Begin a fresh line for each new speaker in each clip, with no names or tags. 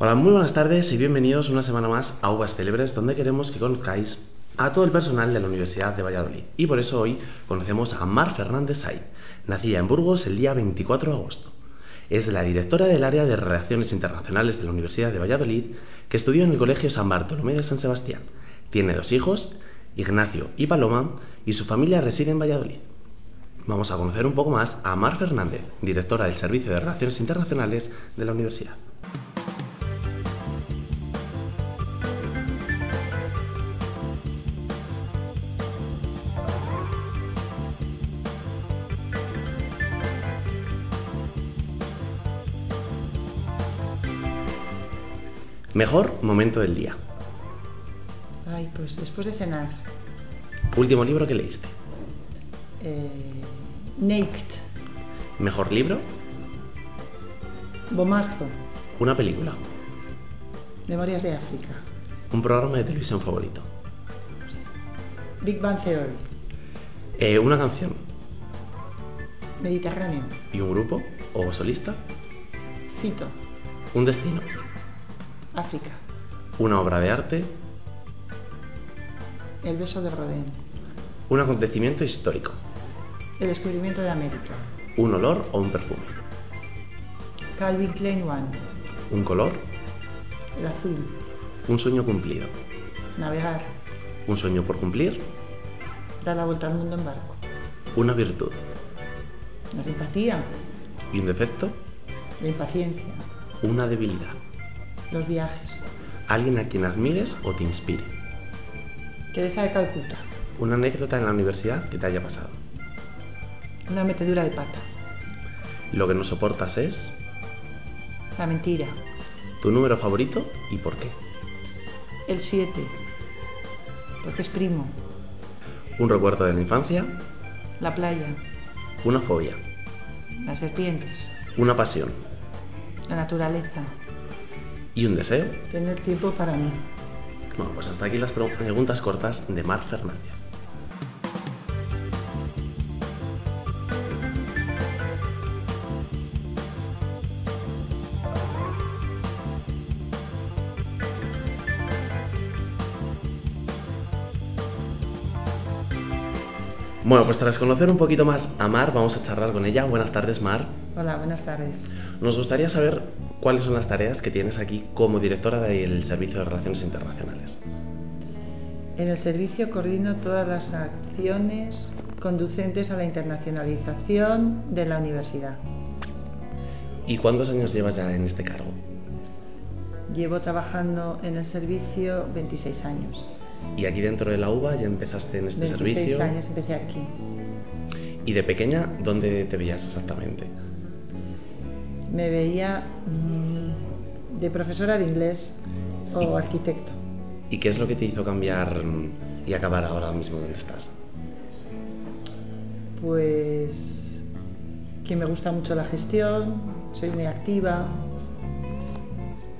Hola, muy buenas tardes y bienvenidos una semana más a Uvas Célebres, donde queremos que conozcáis a todo el personal de la Universidad de Valladolid. Y por eso hoy conocemos a Mar Fernández Say, nacida en Burgos el día 24 de agosto. Es la directora del área de Relaciones Internacionales de la Universidad de Valladolid, que estudió en el Colegio San Bartolomé de San Sebastián. Tiene dos hijos, Ignacio y Paloma, y su familia reside en Valladolid. Vamos a conocer un poco más a Mar Fernández, directora del Servicio de Relaciones Internacionales de la Universidad. Mejor momento del día.
Ay, pues después de cenar.
Último libro que leíste.
Eh, Naked.
Mejor libro.
Bomarzo.
Una película.
Memorias de África.
Un programa de televisión favorito.
Big Bang Theory.
Eh, una canción.
Mediterráneo.
¿Y un grupo o solista?
Fito.
Un destino.
África.
Una obra de arte.
El beso de Rodin.
Un acontecimiento histórico.
El descubrimiento de América.
Un olor o un perfume.
Calvin Klein One.
Un color.
El azul.
Un sueño cumplido.
Navegar.
Un sueño por cumplir.
Dar la vuelta al mundo en barco.
Una virtud.
La simpatía.
Y un defecto.
La impaciencia.
Una debilidad.
Los viajes.
Alguien a quien admires o te inspire.
Teresa de Calcuta.
Una anécdota en la universidad que te haya pasado.
Una metedura de pata.
Lo que no soportas es
La mentira.
tu número favorito y por qué.
El 7. Porque es primo.
Un recuerdo de la infancia.
La playa.
Una fobia.
Las serpientes.
Una pasión.
La naturaleza.
Y un deseo.
Tener tiempo para mí.
Bueno, pues hasta aquí las preguntas cortas de Mar Fernández. Bueno, pues tras conocer un poquito más a Mar, vamos a charlar con ella. Buenas tardes, Mar.
Hola, buenas tardes.
Nos gustaría saber cuáles son las tareas que tienes aquí como directora del Servicio de Relaciones Internacionales.
En el servicio coordino todas las acciones conducentes a la internacionalización de la universidad.
¿Y cuántos años llevas ya en este cargo?
Llevo trabajando en el servicio 26 años.
Y aquí dentro de la UBA ya empezaste en este
26
servicio.
años empecé aquí.
¿Y de pequeña dónde te veías exactamente?
Me veía mm, de profesora de inglés o arquitecto.
¿Y qué es lo que te hizo cambiar y acabar ahora mismo donde estás?
Pues que me gusta mucho la gestión, soy muy activa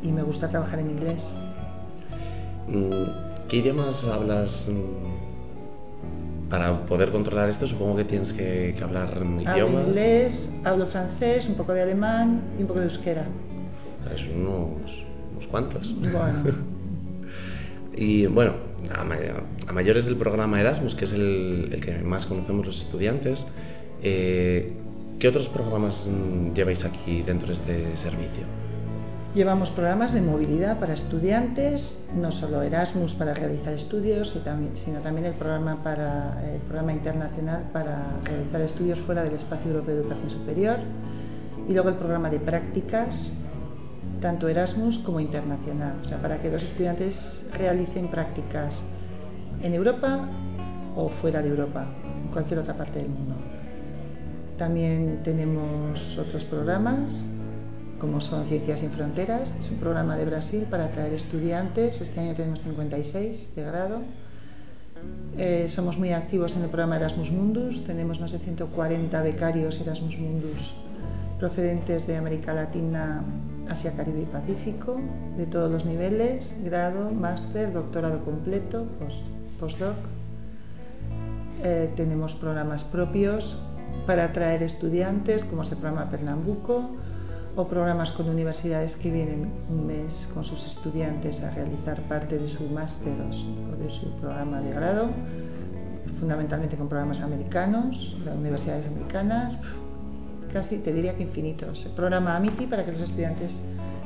y me gusta trabajar en inglés.
Mm, ¿Qué idiomas hablas? mm, Para poder controlar esto supongo que tienes que, que hablar mm,
Hablo
idiomas.
inglés, hablo francés, un poco de alemán y un poco de euskera.
Es unos, unos cuantos.
Bueno,
Y bueno, a mayores del programa Erasmus, que es el, el que más conocemos los estudiantes, eh, ¿qué otros programas mm, lleváis aquí dentro de este servicio?
Llevamos programas de movilidad para estudiantes, no solo Erasmus para realizar estudios, sino también el programa, para, el programa internacional para realizar estudios fuera del espacio europeo de educación superior, y luego el programa de prácticas, tanto Erasmus como internacional, o sea, para que los estudiantes realicen prácticas en Europa o fuera de Europa, en cualquier otra parte del mundo. También tenemos otros programas, como son Ciencias sin Fronteras, es un programa de Brasil para atraer estudiantes, este año tenemos 56 de grado. Eh, somos muy activos en el programa Erasmus Mundus, tenemos más de 140 becarios Erasmus Mundus procedentes de América Latina, Asia, Caribe y Pacífico, de todos los niveles, grado, máster, doctorado completo, post- postdoc. Eh, tenemos programas propios para atraer estudiantes, como es el programa Pernambuco o programas con universidades que vienen un mes con sus estudiantes a realizar parte de su máster o de su programa de grado, fundamentalmente con programas americanos, de universidades americanas, casi te diría que infinitos. El programa AMITI para que los estudiantes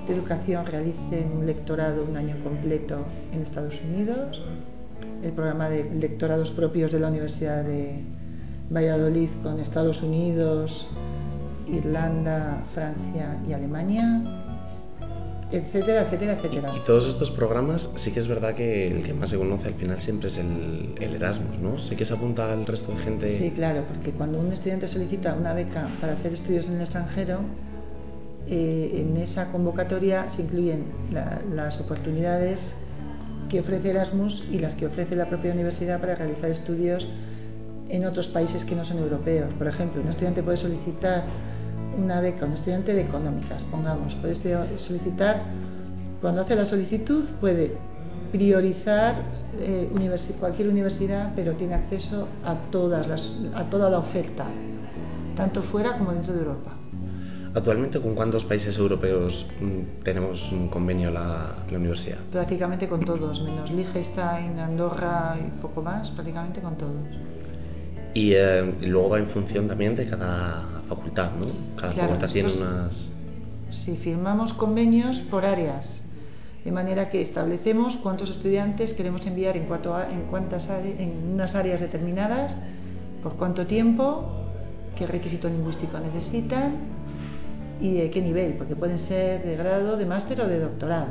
de educación realicen un lectorado un año completo en Estados Unidos, el programa de lectorados propios de la Universidad de Valladolid con Estados Unidos, Irlanda, Francia y Alemania, etcétera, etcétera, etcétera.
Y, todos estos programas sí que es verdad que el que más se conoce al final siempre es el, Erasmus, ¿no? Sí que se apunta al resto de gente.
Sí, claro, porque cuando un estudiante solicita una beca para hacer estudios en el extranjero, eh, en esa convocatoria se incluyen las oportunidades que ofrece Erasmus y las que ofrece la propia universidad para realizar estudios en otros países que no son europeos. Por ejemplo, un estudiante puede solicitar una beca, un estudiante de económicas, pongamos, puede solicitar, cuando hace la solicitud, puede priorizar eh, cualquier universidad, pero tiene acceso a, todas las, a toda la oferta, tanto fuera como dentro de Europa.
Actualmente, ¿con cuántos países europeos mm, tenemos un convenio la, la universidad?
Prácticamente con todos, menos Liechtenstein, Andorra y poco más, prácticamente con todos.
Y, eh, luego va en función también de cada facultad, ¿no? Cada facultad tiene unas...
Si firmamos convenios por áreas, de manera que establecemos cuántos estudiantes queremos enviar en, cuanto en, cuántas en unas áreas determinadas, por cuánto tiempo, qué requisito lingüístico necesitan y de qué nivel, porque pueden ser de grado, de máster o de doctorado.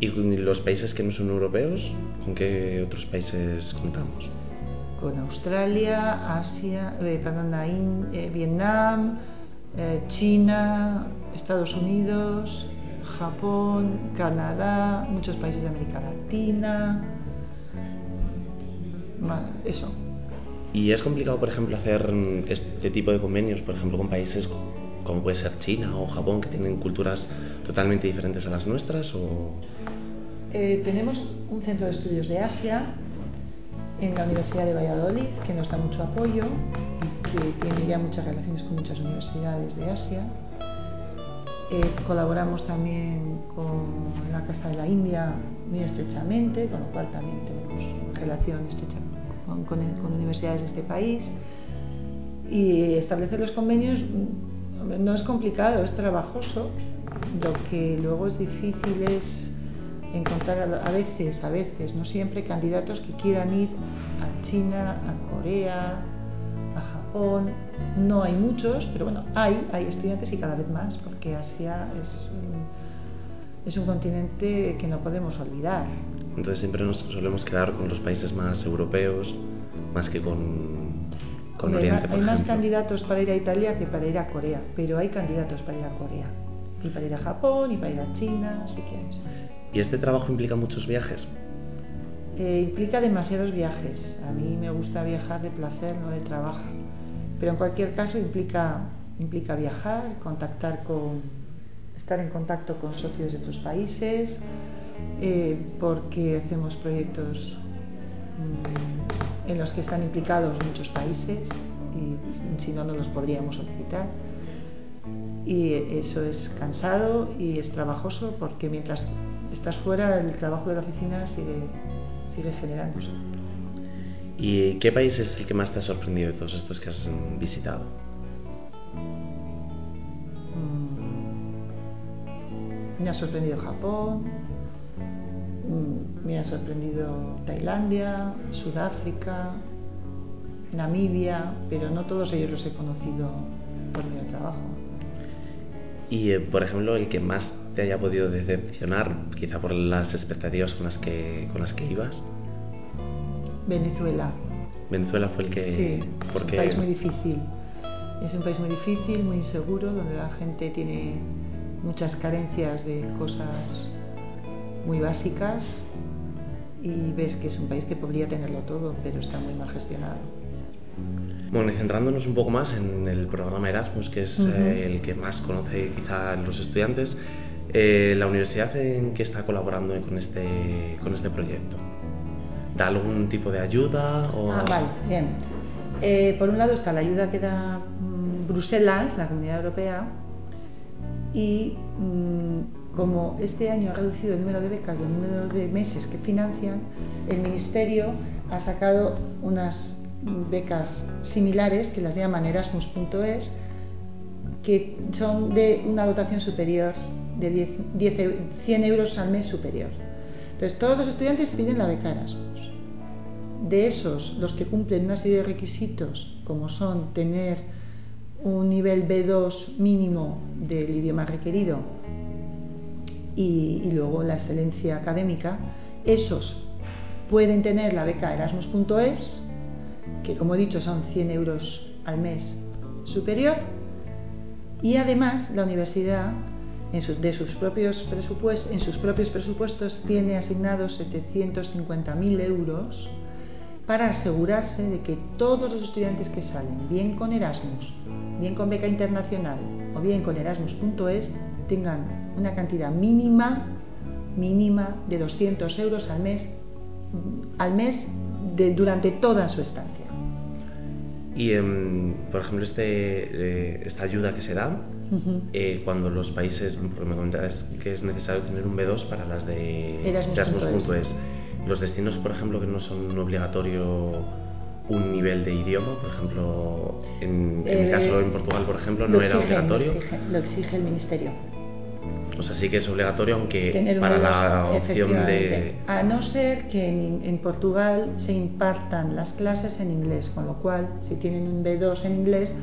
¿Y los países que no son europeos, con qué otros países contamos?
Con Australia, Asia, eh, eh, Vietnam, eh, China, Estados Unidos, Japón, Canadá, muchos países de América Latina. Eso.
¿Y es complicado, por ejemplo, hacer este tipo de convenios, por ejemplo, con países como puede ser China o Japón, que tienen culturas totalmente diferentes a las nuestras? O...
tenemos un centro de estudios de Asia en la Universidad de Valladolid, que nos da mucho apoyo y que tiene ya muchas relaciones con muchas universidades de Asia. Eh, colaboramos también con la Casa de la India muy estrechamente, con lo cual también tenemos relación estrecha con, con universidades de este país. Y establecer los convenios mm, no es complicado, es trabajoso. Lo que luego es difícil es encontrar a veces, a veces, no siempre, candidatos que quieran ir a China, a Corea, a Japón. No hay muchos, pero bueno, hay, hay estudiantes y cada vez más, porque Asia es un, es un continente que no podemos olvidar.
Entonces siempre nos solemos quedar con los países más europeos, más que con, con Oriente.
hay más candidatos para ir a Italia que para ir a Corea, pero hay candidatos para ir a Corea. Y para ir a Japón, y para ir a China, si quieres.
¿Y este trabajo implica muchos viajes?
Eh, implica demasiados viajes. A mí me gusta viajar de placer, no de trabajo. Pero en cualquier caso implica, implica viajar, contactar con, estar en contacto con socios de otros países, eh, porque hacemos proyectos mm, en los que están implicados muchos países y si no, no los podríamos solicitar. Y eso es cansado y es trabajoso porque mientras estás fuera, el trabajo de la oficina sigue, sigue generándose.
¿Y qué país es el que más te ha sorprendido de todos estos que has visitado?
Mm, me ha sorprendido Japón, mm, me ha sorprendido Tailandia, Sudáfrica, Namibia, pero no todos ellos los he conocido por mi trabajo.
Y, eh, por ejemplo, el que más te haya podido decepcionar, quizá por las expectativas con las que, con las que ibas?
Venezuela.
Venezuela fue el que...
Sí, es un país muy difícil. Es un país muy difícil, muy inseguro, donde la gente tiene muchas carencias de cosas muy básicas y ves que es un país que podría tenerlo todo, pero está muy mal gestionado.
Bueno, y centrándonos un poco más en el programa Erasmus, que es eh, el que más conoce quizá los estudiantes, eh, ¿La universidad en qué está colaborando con este, con este proyecto? ¿Da algún tipo de ayuda? O...
Ah, vale, bien. Eh, por un lado está la ayuda que da mm, Bruselas, la Comunidad Europea, y mm, como este año ha reducido el número de becas y el número de meses que financian, el Ministerio ha sacado unas becas similares que las llaman Erasmus.es, que son de una dotación superior de 10, 100 euros al mes superior. Entonces, todos los estudiantes piden la beca Erasmus. De esos, los que cumplen una serie de requisitos, como son tener un nivel B2 mínimo del idioma requerido y, y luego la excelencia académica, esos pueden tener la beca Erasmus.es, que como he dicho son 100 euros al mes superior, y además la universidad en sus, de sus propios presupuestos, tiene asignados 750.000 euros para asegurarse de que todos los estudiantes que salen, bien con Erasmus, bien con beca internacional o bien con Erasmus.es, tengan una cantidad mínima, mínima de 200 euros al mes, al mes de, durante toda su estancia.
Y, em, por ejemplo, este, eh, esta ayuda que se da, eh, cuando los países, porque me comentabas que es necesario tener un B2 para las de Erasmus.es. Los destinos, por ejemplo, que no son obligatorio un nivel de idioma, por ejemplo, en, en mi caso en Portugal, por ejemplo, no era obligatorio.
Lo exige, lo exige el Ministerio.
O sea, sí que es obligatorio, aunque para la opción de...
A no ser que en, en, Portugal se impartan las clases en inglés, con lo cual, si tienen un B2 en inglés,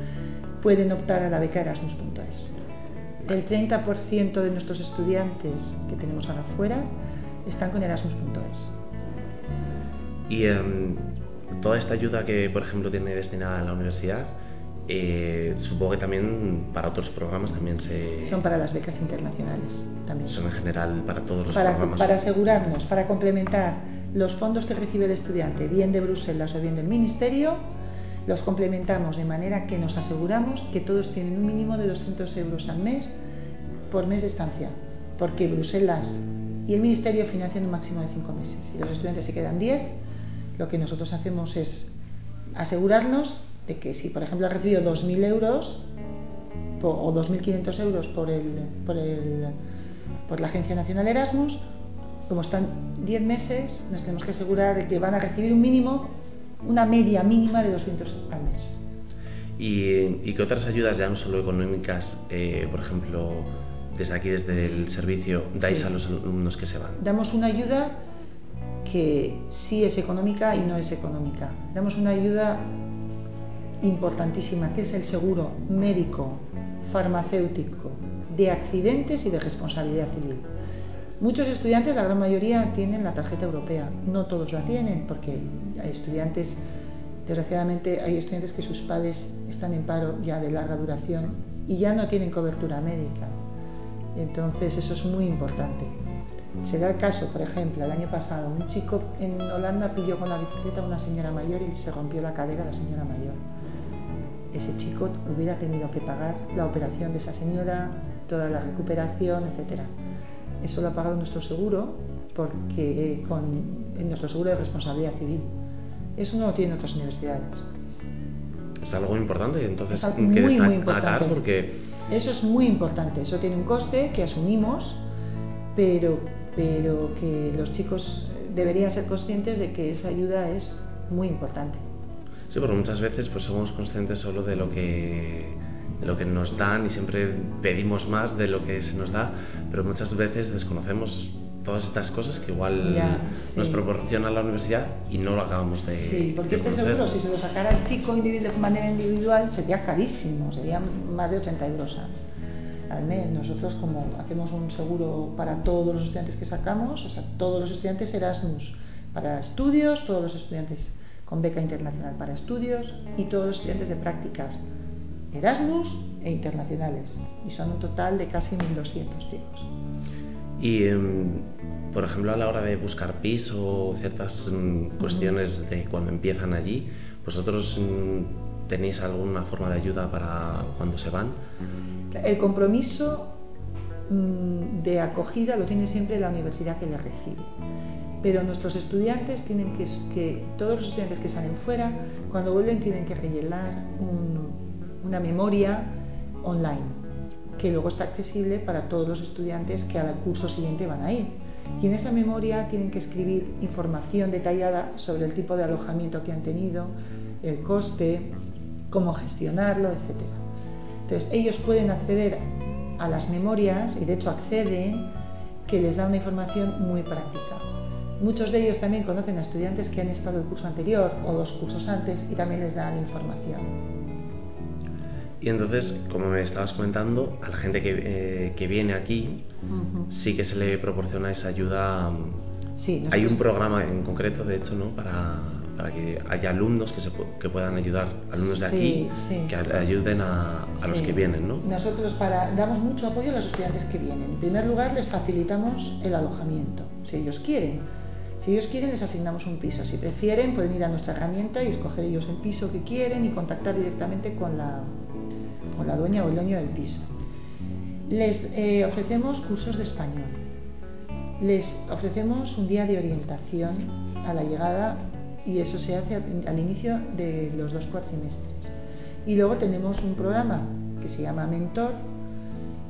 pueden optar a la beca Erasmus.es. El 30% de nuestros estudiantes que tenemos ahora afuera están con Erasmus.es.
Y um, toda esta ayuda que, por ejemplo, tiene destinada a la universidad, eh, supongo que también para otros programas también se...
Son para las becas internacionales también.
Son en general para todos los
para,
programas.
Para asegurarnos, para complementar los fondos que recibe el estudiante, bien de Bruselas o bien del Ministerio, los complementamos de manera que nos aseguramos que todos tienen un mínimo de 200 euros al mes por mes de estancia, porque Bruselas y el Ministerio financian un máximo de 5 meses. Si los estudiantes se quedan 10, lo que nosotros hacemos es asegurarnos de que si, por ejemplo, ha recibido 2.000 euros o 2.500 euros por, el, por, el, por la Agencia Nacional Erasmus, como están 10 meses, nos tenemos que asegurar de que van a recibir un mínimo, una media mínima de 200 al mes.
¿Y, y qué otras ayudas, ya no solo económicas, eh, por ejemplo, desde aquí, desde el servicio, dais
Sí.
a los alumnos que se van?
Damos una ayuda que sí es económica y no es económica. Damos una ayuda importantísima, que es el seguro médico, farmacéutico, de accidentes y de responsabilidad civil. Muchos estudiantes, la gran mayoría, tienen la tarjeta europea. No todos la tienen, porque hay estudiantes, desgraciadamente, hay estudiantes que sus padres están en paro ya de larga duración y ya no tienen cobertura médica. Entonces, eso es muy importante. Se da el caso, por ejemplo, el año pasado, un chico en Holanda pilló con la bicicleta a una señora mayor y se rompió la cadera a la señora mayor. Ese chico hubiera tenido que pagar la operación de esa señora, toda la recuperación, etcétera. Eso lo ha pagado nuestro seguro, porque eh, con en nuestro seguro de responsabilidad civil. Eso no lo tienen otras universidades.
Es algo importante, entonces
Es algo
que
muy, muy importante.
porque
Eso es muy importante. Eso tiene un coste que asumimos, pero, pero que los chicos deberían ser conscientes de que esa ayuda es muy importante.
Sí, porque muchas veces pues somos conscientes solo de lo que de lo que nos dan y siempre pedimos más de lo que se nos da, pero muchas veces desconocemos todas estas cosas que igual
Ya,
nos
sí.
proporciona la universidad y no lo acabamos de
Sí, porque este seguro, si se lo sacara el chico individu- de manera individual, sería carísimo, sería más de 80 euros al mes. Nosotros, como hacemos un seguro para todos los estudiantes que sacamos, o sea, todos los estudiantes Erasmus para estudios, todos los estudiantes con beca internacional para estudios y todos los estudiantes de prácticas Erasmus e internacionales. Y son un total de casi 1.200 chicos.
Y, em, por ejemplo, a la hora de buscar piso o ciertas mm, cuestiones de cuando empiezan allí, ¿vosotros mm, tenéis alguna forma de ayuda para cuando se van?
El compromiso de acogida lo tiene siempre la universidad que le recibe. Pero nuestros estudiantes tienen que, que todos los estudiantes que salen fuera, cuando vuelven tienen que rellenar un- una memoria online. que luego está accesible para todos los estudiantes que al curso siguiente van a ir. Y en esa memoria tienen que escribir información detallada sobre el tipo de alojamiento que han tenido, el coste, cómo gestionarlo, etc. Entonces ellos pueden acceder a las memorias y de hecho acceden que les da una información muy práctica. Muchos de ellos también conocen a estudiantes que han estado el curso anterior o dos cursos antes y también les dan información.
Y entonces, como me estabas comentando, a la gente que, eh, que viene aquí sí que se le proporciona esa ayuda.
Sí,
Hay un programa en concreto, de hecho, ¿no? Para, para que haya alumnos que, se, que puedan ayudar, alumnos de aquí, que ayuden a, a los que vienen, ¿no?
Nosotros para, damos mucho apoyo a los estudiantes que vienen. En primer lugar, les facilitamos el alojamiento, si ellos quieren. Si ellos quieren, les asignamos un piso. Si prefieren, pueden ir a nuestra herramienta y escoger ellos el piso que quieren y contactar directamente con la, con la dueña o el dueño del piso. Les eh, ofrecemos cursos de español. Les ofrecemos un día de orientación a la llegada y eso se hace al inicio de los dos cuatrimestres. Y luego tenemos un programa que se llama Mentor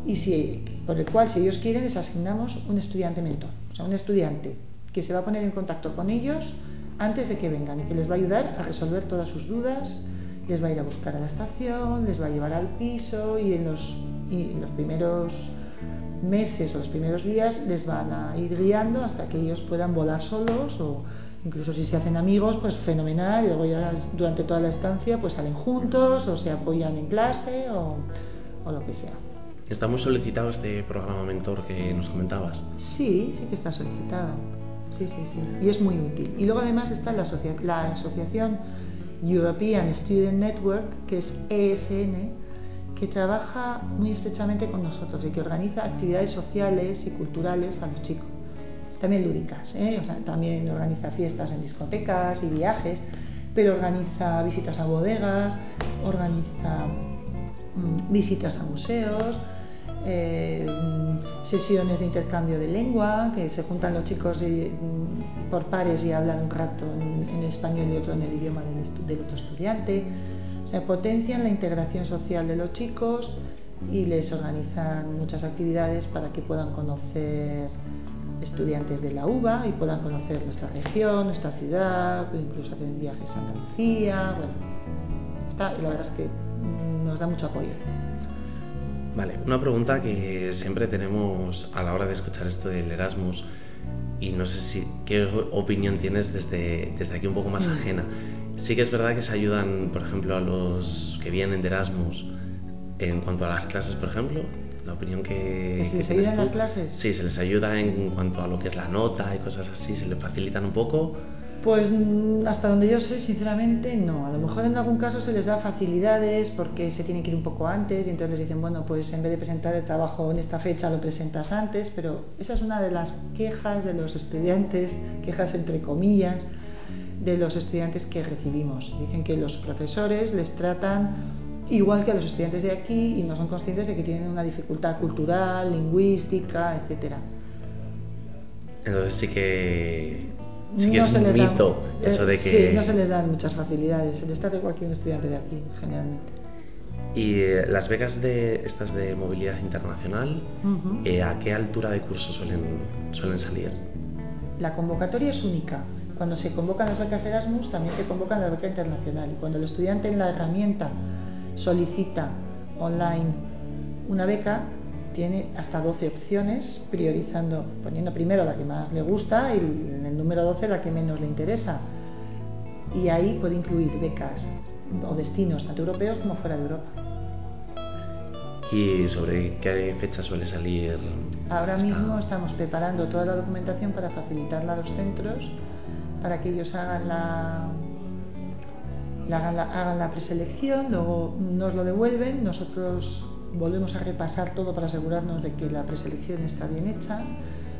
y si, por el cual si ellos quieren les asignamos un estudiante mentor, o sea, un estudiante que se va a poner en contacto con ellos antes de que vengan y que les va a ayudar a resolver todas sus dudas, les va a ir a buscar a la estación, les va a llevar al piso y en los, y en los primeros meses o los primeros días les van a ir guiando hasta que ellos puedan volar solos o Incluso si se hacen amigos, pues fenomenal, y luego ya durante toda la estancia pues salen juntos o se apoyan en clase o, o lo que sea.
¿Está muy solicitado este programa mentor que nos comentabas?
Sí, sí que está solicitado. Sí, sí, sí. Y es muy útil. Y luego además está la, asociación European Student Network, que es ESN, que trabaja muy estrechamente con nosotros y que organiza actividades sociales y culturales a los chicos también lúdicas, ¿eh? también organiza fiestas en discotecas y viajes, pero organiza visitas a bodegas, organiza mm, visitas a museos, eh, sesiones de intercambio de lengua, que se juntan los chicos mm, por pares y hablan un rato en, español y otro en el idioma del, del, otro estudiante. O sea, potencian la integración social de los chicos y les organizan muchas actividades para que puedan conocer estudiantes de la UBA y puedan conocer nuestra región, nuestra ciudad, incluso hacen viajes a Andalucía. Bueno, está, la verdad es que nos da mucho apoyo.
Vale, una pregunta que siempre tenemos a la hora de escuchar esto del Erasmus y no sé si qué opinión tienes desde, desde aquí un poco más mm. ajena. Sí que es verdad que se ayudan, por ejemplo, a los que vienen de Erasmus en cuanto a las clases, por ejemplo, la opinión que...
se les ayuda en las clases?
Sí, se les ayuda en cuanto a lo que es la nota y cosas así, se les facilitan un poco.
Pues mm, hasta donde yo sé, sinceramente, no. A lo mejor en algún caso se les da facilidades porque se tienen que ir un poco antes y entonces les dicen, bueno, pues en vez de presentar el trabajo en esta fecha lo presentas antes, pero esa es una de las quejas de los estudiantes, quejas entre comillas, de los estudiantes que recibimos. Dicen que los profesores les tratan igual que a los estudiantes de aquí y no son conscientes de que tienen una dificultad cultural, lingüística, etcétera.
Entonces sí que, sí que es un mito eso de
que... Sí, no se les dan muchas facilidades, se les trata igual que un estudiante de aquí, generalmente.
¿Y eh, las becas de estas de movilidad internacional, eh, a qué altura de curso suelen, suelen salir?
La convocatoria es única. Cuando se convocan las becas Erasmus, también se convocan la beca internacional. Y cuando el estudiante en la herramienta solicita online una beca, tiene hasta 12 opciones, priorizando, poniendo primero la que más le gusta y en el número 12 la que menos le interesa. Y ahí puede incluir becas o destinos tanto europeos como fuera de Europa.
¿Y sobre qué fecha suele salir?
Ahora mismo estamos preparando toda la documentación para facilitarla a los centros, para que ellos hagan la, hagan la, preselección, luego nos lo devuelven, nosotros volvemos a repasar todo para asegurarnos de que la preselección está bien hecha,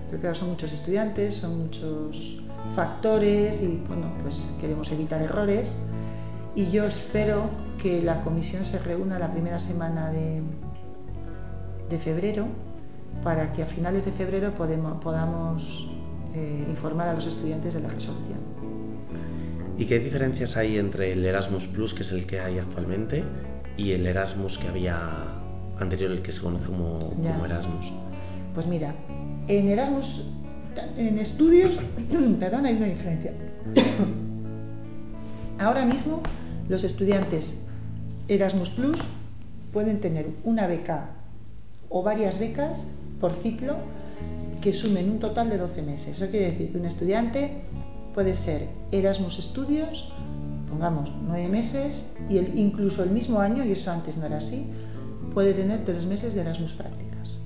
porque claro, son muchos estudiantes, son muchos factores y bueno, pues queremos evitar errores y yo espero que la comisión se reúna la primera semana de, de febrero para que a finales de febrero podemos, podamos eh, informar a los estudiantes de la resolución.
¿Y qué diferencias hay entre el Erasmus Plus, que es el que hay actualmente, y el Erasmus que había anterior al que se conoce como, como Erasmus.
Pues mira, en Erasmus, en estudios, perdón, hay una diferencia. Ahora mismo los estudiantes Erasmus Plus pueden tener una beca o varias becas por ciclo que sumen un total de 12 meses. Eso quiere decir que un estudiante puede ser Erasmus Estudios, pongamos 9 meses, y el, incluso el mismo año, y eso antes no era así, puede tener 3 meses de Erasmus prácticas.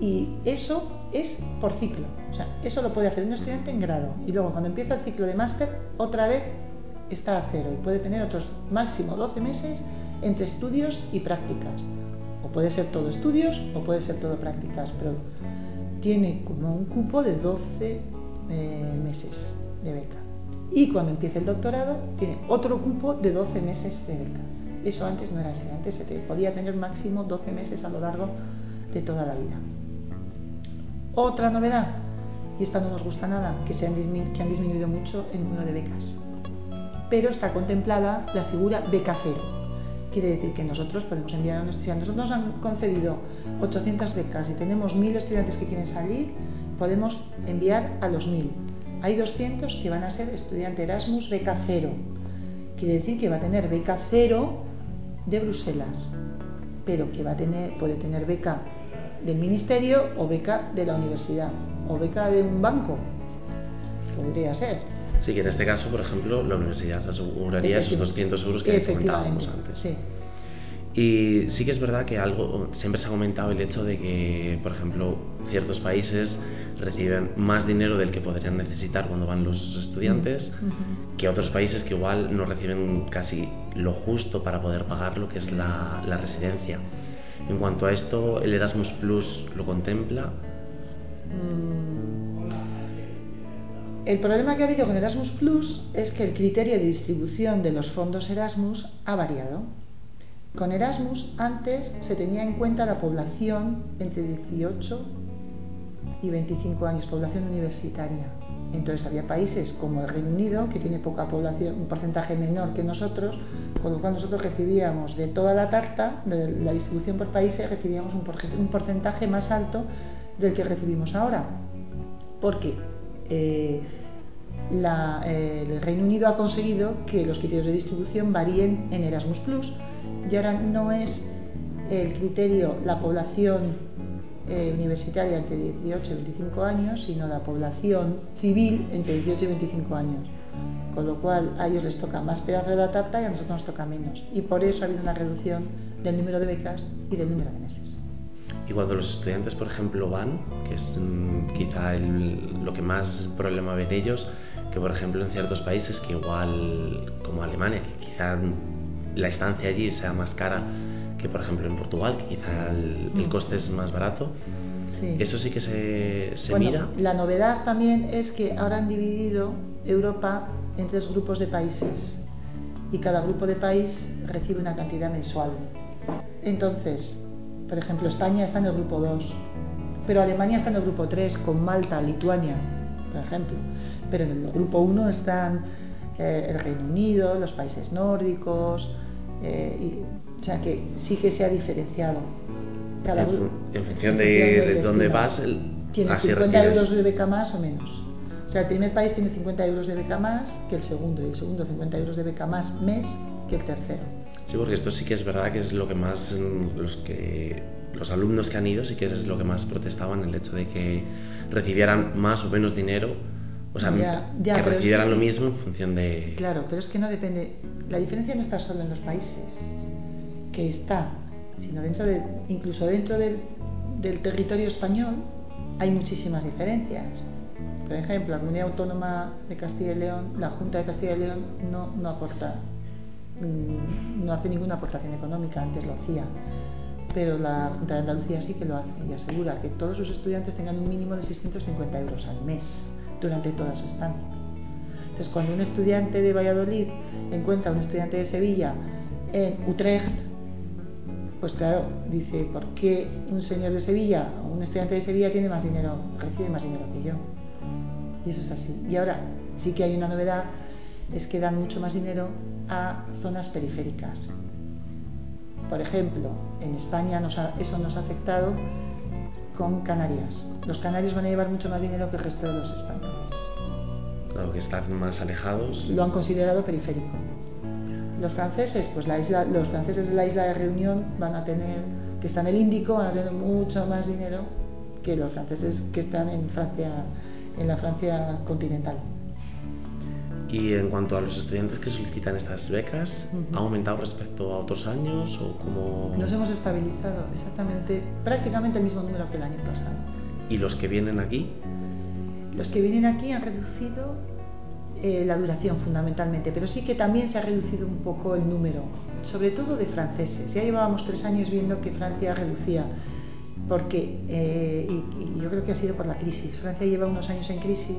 Y eso es por ciclo. O sea, eso lo puede hacer un estudiante en grado. Y luego cuando empieza el ciclo de máster, otra vez está a cero y puede tener otros máximo 12 meses entre estudios y prácticas. O puede ser todo estudios o puede ser todo prácticas, pero tiene como un cupo de 12 eh, meses de beca. Y cuando empiece el doctorado tiene otro cupo de 12 meses de beca. Eso antes no era así, antes se podía tener máximo 12 meses a lo largo de toda la vida. Otra novedad, y esta no nos gusta nada, que, se han, que han disminuido mucho el número de becas. Pero está contemplada la figura beca cero Quiere decir que nosotros podemos enviar a un estudiante. Nosotros nos han concedido 800 becas y tenemos 1.000 estudiantes que quieren salir, podemos enviar a los 1.000. Hay 200 que van a ser estudiante Erasmus beca cero. Quiere decir que va a tener beca cero de Bruselas, pero que va a tener, puede tener beca del ministerio o beca de la universidad o beca de un banco. Podría ser.
Sí, que en este caso, por ejemplo, la universidad aseguraría esos 200 euros que comentábamos antes.
Sí.
Y sí que es verdad que algo siempre se ha comentado el hecho de que, por ejemplo, ciertos países reciben más dinero del que podrían necesitar cuando van los estudiantes que otros países que igual no reciben casi lo justo para poder pagar lo que es la, la residencia. En cuanto a esto, ¿el Erasmus Plus lo contempla?
Mm, el problema que ha habido con Erasmus Plus es que el criterio de distribución de los fondos Erasmus ha variado. Con Erasmus antes se tenía en cuenta la población entre 18 y 25 años, población universitaria. Entonces había países como el Reino Unido, que tiene poca población, un porcentaje menor que nosotros, con lo cual nosotros recibíamos de toda la tarta, de la distribución por países, recibíamos un porcentaje más alto del que recibimos ahora. ¿Por qué? Eh, el Reino Unido ha conseguido que los criterios de distribución varíen en Erasmus y ahora no es el criterio la población eh, universitaria entre 18 y 25 años, sino la población civil entre 18 y 25 años. Con lo cual a ellos les toca más pedazo de la tarta y a nosotros nos toca menos. Y por eso ha habido una reducción del número de becas y del número de meses.
Y cuando los estudiantes, por ejemplo, van, que es mm, quizá lo que más problema ven ellos, que por ejemplo en ciertos países que igual como Alemania, que quizá la estancia allí sea más cara que por ejemplo en Portugal, que quizá el, mm. coste es más barato. Eso sí que se, se mira.
La novedad también es que ahora han dividido Europa en tres grupos de países y cada grupo de país recibe una cantidad mensual. Entonces, por ejemplo, España está en el grupo 2, pero Alemania está en el grupo 3 con Malta, Lituania, por ejemplo pero en el grupo 1 están eh, el Reino Unido, los países nórdicos, eh, o sea que sí que se ha diferenciado.
Cada en, función de, dónde vas, el,
tiene 50 euros de beca más o menos. O sea, el primer país tiene 50 euros de beca más que el segundo, y el segundo 50 euros de beca más mes que el tercero.
Sí, porque esto sí que es verdad que es lo que más mm, los que los alumnos que han ido sí que es lo que más protestaban el hecho de que recibieran más o menos dinero o sea, que recibieran lo mismo en función de...
Claro, pero es que no depende... La diferencia no está solo en los países, que está, sino dentro de, incluso dentro del, del territorio español hay muchísimas diferencias. Por ejemplo, la Comunidad Autónoma de Castilla y León, la Junta de Castilla y León no, no aporta, mm, no hace ninguna aportación económica, antes lo hacía pero la Junta de Andalucía sí que lo hace y asegura que todos sus estudiantes tengan un mínimo de 650 euros al mes durante toda su estancia. Entonces, cuando un estudiante de Valladolid encuentra a un estudiante de Sevilla en Utrecht, pues claro, dice, ¿por qué un señor de Sevilla o un estudiante de Sevilla tiene más dinero, recibe más dinero que yo? Y eso es así. Y ahora sí que hay una novedad, es que dan mucho más dinero a zonas periféricas. Por ejemplo, en España eso nos ha afectado con Canarias. Los canarios van a llevar mucho más dinero que el resto de los españoles.
Claro, que están más alejados.
Lo han considerado periférico. Los franceses, pues la isla, los franceses de la isla de Reunión van a tener, que están en el Índico, van a tener mucho más dinero que los franceses que están en Francia, en la Francia continental.
Y en cuanto a los estudiantes que solicitan estas becas, ¿ha aumentado respecto a otros años o cómo?
Nos hemos estabilizado exactamente, prácticamente el mismo número que el año pasado.
¿Y los que vienen aquí?
Los que vienen aquí han reducido eh, la duración fundamentalmente, pero sí que también se ha reducido un poco el número, sobre todo de franceses. Ya llevábamos tres años viendo que Francia reducía, porque, eh, y yo creo que ha sido por la crisis. Francia lleva unos años en crisis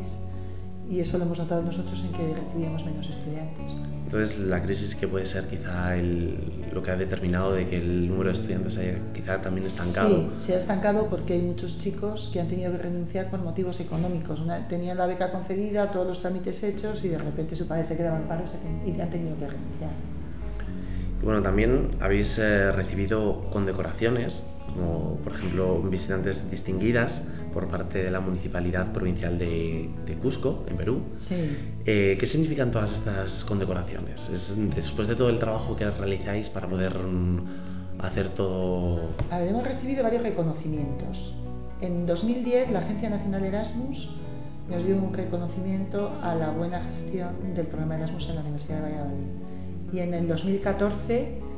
y eso lo hemos notado nosotros en que recibíamos menos estudiantes.
Entonces, la crisis que puede ser quizá lo que ha determinado de que el número de estudiantes haya quizá también estancado.
Sí, se ha estancado porque hay muchos chicos que han tenido que renunciar por motivos económicos. tenían la beca concedida, todos los trámites hechos y de repente su padre se quedaba en paro y han tenido que renunciar.
bueno, también habéis eh, recibido condecoraciones, como por ejemplo visitantes distinguidas por parte de la Municipalidad Provincial de, Cusco, en Perú.
Sí.
Eh, ¿Qué significan todas estas condecoraciones? después de todo el trabajo que realizáis para poder mm, hacer todo...
A ver, hemos recibido varios reconocimientos. En 2010 la Agencia Nacional Erasmus nos dio un reconocimiento a la buena gestión del programa Erasmus en la Universidad de Valladolid. Y en el 2014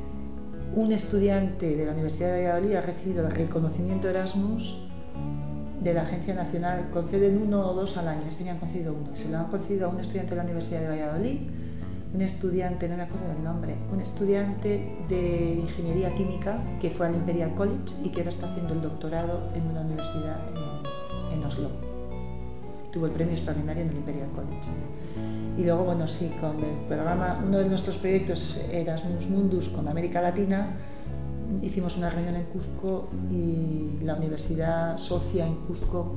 un estudiante de la Universidad de Valladolid ha recibido el reconocimiento Erasmus de la Agencia Nacional conceden uno o dos al año, este año han concedido uno, se lo han concedido a un estudiante de la Universidad de Valladolid, un estudiante, no me acuerdo del nombre, un estudiante de Ingeniería Química que fue al Imperial College y que ahora está haciendo el doctorado en una universidad en, Oslo. Tuvo el premio extraordinario en el Imperial College. Y luego, bueno, sí, con el programa, uno de nuestros proyectos Erasmus Mundus con América Latina, hicimos una reunión en Cuzco y la universidad socia en Cuzco,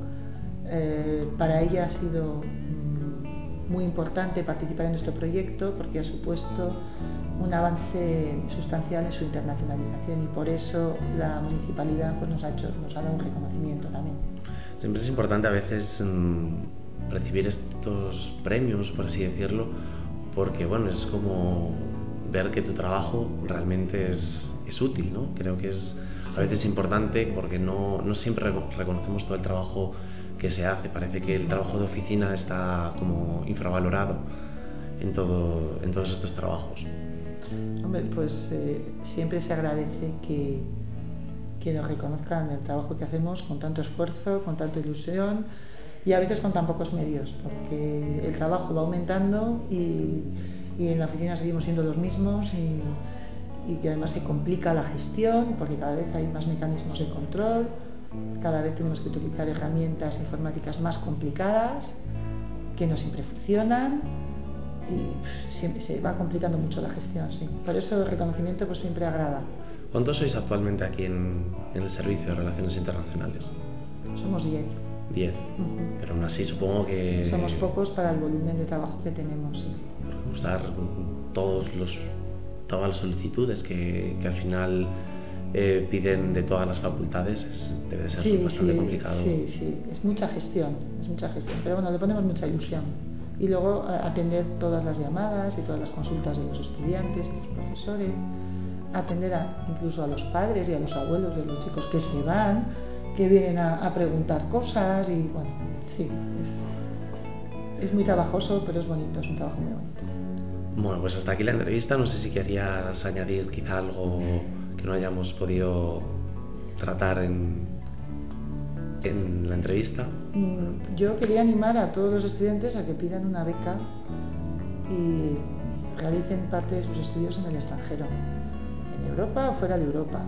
eh, para ella ha sido mm, muy importante participar en nuestro proyecto porque ha supuesto un avance sustancial en su internacionalización y por eso la municipalidad pues, nos, ha hecho, nos ha dado un reconocimiento también.
Siempre es importante a veces mm, recibir estos premios, por así decirlo, porque bueno, es como ver que tu trabajo realmente es es útil, ¿no? Creo que es a veces importante porque no, no siempre reconocemos todo el trabajo que se hace. Parece que el trabajo de oficina está como infravalorado en, todo, en todos estos trabajos.
Hombre, pues eh, siempre se agradece que, que nos reconozcan el trabajo que hacemos con tanto esfuerzo, con tanta ilusión y a veces con tan pocos medios, porque el trabajo va aumentando y, y en la oficina seguimos siendo los mismos y y que además se complica la gestión porque cada vez hay más mecanismos de control, cada vez tenemos que utilizar herramientas informáticas más complicadas que no siempre funcionan y siempre se va complicando mucho la gestión. Sí. Por eso el reconocimiento pues siempre agrada.
¿Cuántos sois actualmente aquí en, el Servicio de Relaciones Internacionales?
Somos 10.
10. Pero aún así supongo que...
Somos pocos para el volumen de trabajo que tenemos, sí.
Usar todos los todas las solicitudes que, que al final eh, piden de todas las facultades debe ser bastante complicado.
Sí, sí, es mucha gestión, es mucha gestión, pero bueno, le ponemos mucha ilusión. Y luego atender todas las llamadas y todas las consultas de los estudiantes, de los profesores, atender a, incluso a los padres y a los abuelos de los chicos que se van, que vienen a, preguntar cosas y bueno, sí, es, es muy trabajoso, pero es bonito, es un trabajo muy bonito.
Bueno, pues hasta aquí la entrevista. No sé si querías añadir quizá algo que no hayamos podido tratar en, en la entrevista.
Mm, yo quería animar a todos los estudiantes a que pidan una beca y realicen parte de sus estudios en el extranjero, Europa o fuera de Europa,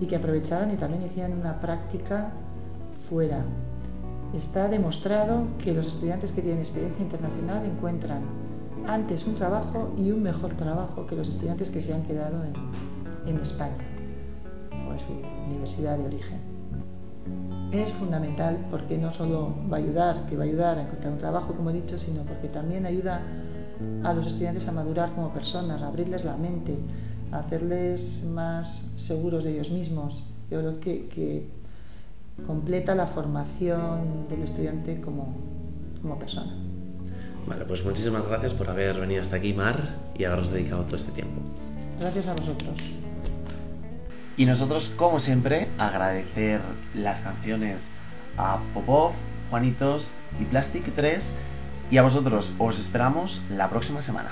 y que aprovecharan y también hicieran una práctica fuera. Está demostrado que los estudiantes que tienen experiencia internacional encuentran antes un trabajo y un mejor trabajo que los estudiantes que se han quedado en, en España o en su universidad de origen. Es fundamental porque no solo va a ayudar, que va a ayudar a encontrar un trabajo, como he dicho, sino porque también ayuda a los estudiantes a madurar como personas, a abrirles la mente, hacerles más seguros de ellos mismos. Yo creo que, que completa la formación del estudiante como, como persona.
Vale, pues muchísimas gracias por haber venido hasta aquí, Mar, y haberos dedicado todo este tiempo.
Gracias a vosotros.
Y nosotros, como siempre, agradecer las canciones a Popov, Juanitos y Plastic 3. Y a vosotros os esperamos la próxima semana.